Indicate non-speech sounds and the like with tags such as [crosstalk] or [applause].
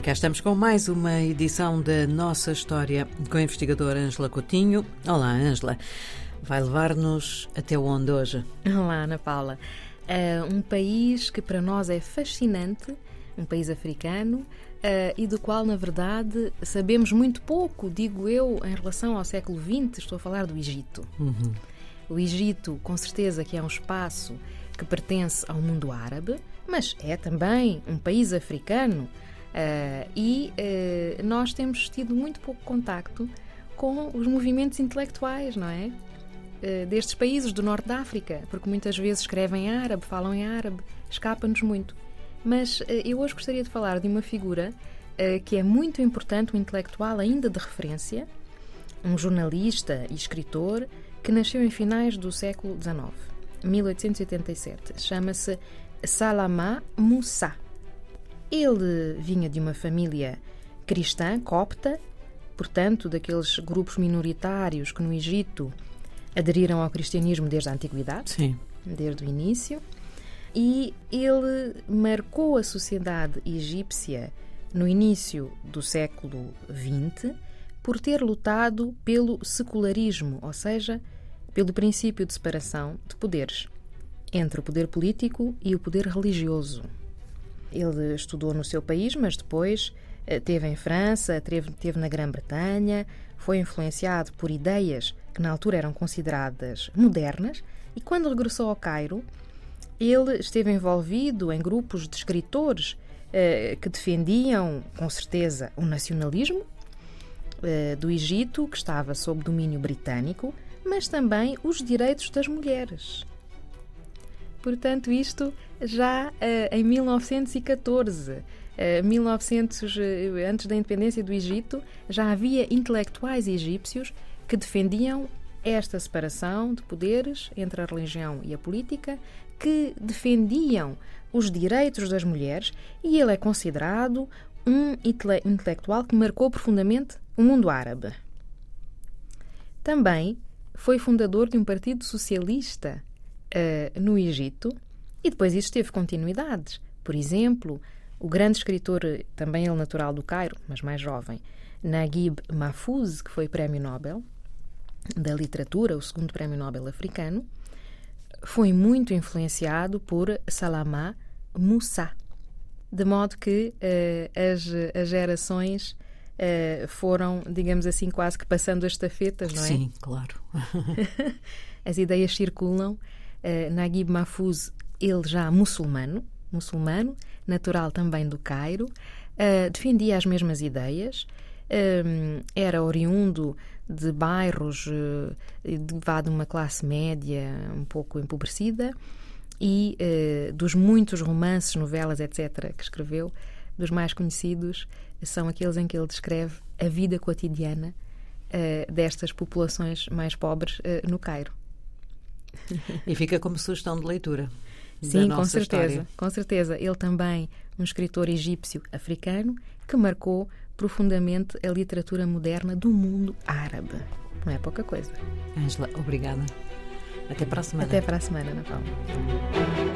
E cá estamos com mais uma edição da nossa história com a investigadora Ângela Coutinho. Olá, Ângela. Vai levar-nos até onde hoje? Olá, Ana Paula. Uh, um país que para nós é fascinante, um país africano, uh, e do qual, na verdade, sabemos muito pouco, digo eu, em relação ao século XX, estou a falar do Egito. Uhum. O Egito, com certeza, que é um espaço que pertence ao mundo árabe, mas é também um país africano Uh, e uh, nós temos tido muito pouco contacto com os movimentos intelectuais, não é? Uh, destes países do norte da África, porque muitas vezes escrevem em árabe, falam em árabe, escapa-nos muito. Mas eu hoje gostaria de falar de uma figura que é muito importante, um intelectual ainda de referência, um jornalista e escritor que nasceu em finais do século XIX, 1887. Chama-se Salama Moussa. Ele vinha de uma família cristã, copta, portanto, daqueles grupos minoritários que no Egito aderiram ao cristianismo desde a antiguidade, Sim. desde o início, e ele marcou a sociedade egípcia no início do século XX por ter lutado pelo secularismo, ou seja, pelo princípio de separação de poderes entre o poder político e o poder religioso. Ele estudou no seu país, mas depois eh, teve em França, teve, teve na Grã-Bretanha, foi influenciado por ideias que na altura eram consideradas modernas e quando regressou ao Cairo, ele esteve envolvido em grupos de escritores eh, que defendiam, com certeza, o nacionalismo eh, do Egito, que estava sob domínio britânico, mas também os direitos das mulheres. Portanto, isto já uh, em 1914. Uh, 1900, uh, antes da independência do Egito, já havia intelectuais egípcios que defendiam esta separação de poderes entre a religião e a política, que defendiam os direitos das mulheres, e ele é considerado um intele intelectual que marcou profundamente o mundo árabe. Também foi fundador de um partido socialista uh, no Egito e depois isso teve continuidades. Por exemplo, o grande escritor, também ele natural do Cairo, mas mais jovem, Naguib Mahfouz, que foi Prémio Nobel da Literatura, o segundo Prémio Nobel africano, foi muito influenciado por Salamá Moussa. De modo que uh, as, as gerações uh, foram, digamos assim, quase que passando as estafetas, não é? Sim, claro. [laughs] [laughs] as ideias circulam uh, Naguib Mahfouz, ele já muçulmano, muçulmano, natural também do Cairo, uh, defendia as mesmas ideias, uh, era oriundo de bairros uh, de uma classe média um pouco empobrecida e dos muitos romances, novelas, etc., que escreveu, dos mais conhecidos são aqueles em que ele descreve a vida cotidiana destas populações mais pobres no Cairo. E fica como sugestão de leitura. Sim, com certeza, história. com certeza. Ele também, um escritor egípcio africano que marcou profundamente a literatura moderna do mundo árabe. Não é pouca coisa. Ângela, obrigada. Até para a semana. Até para a semana, Ana Paula.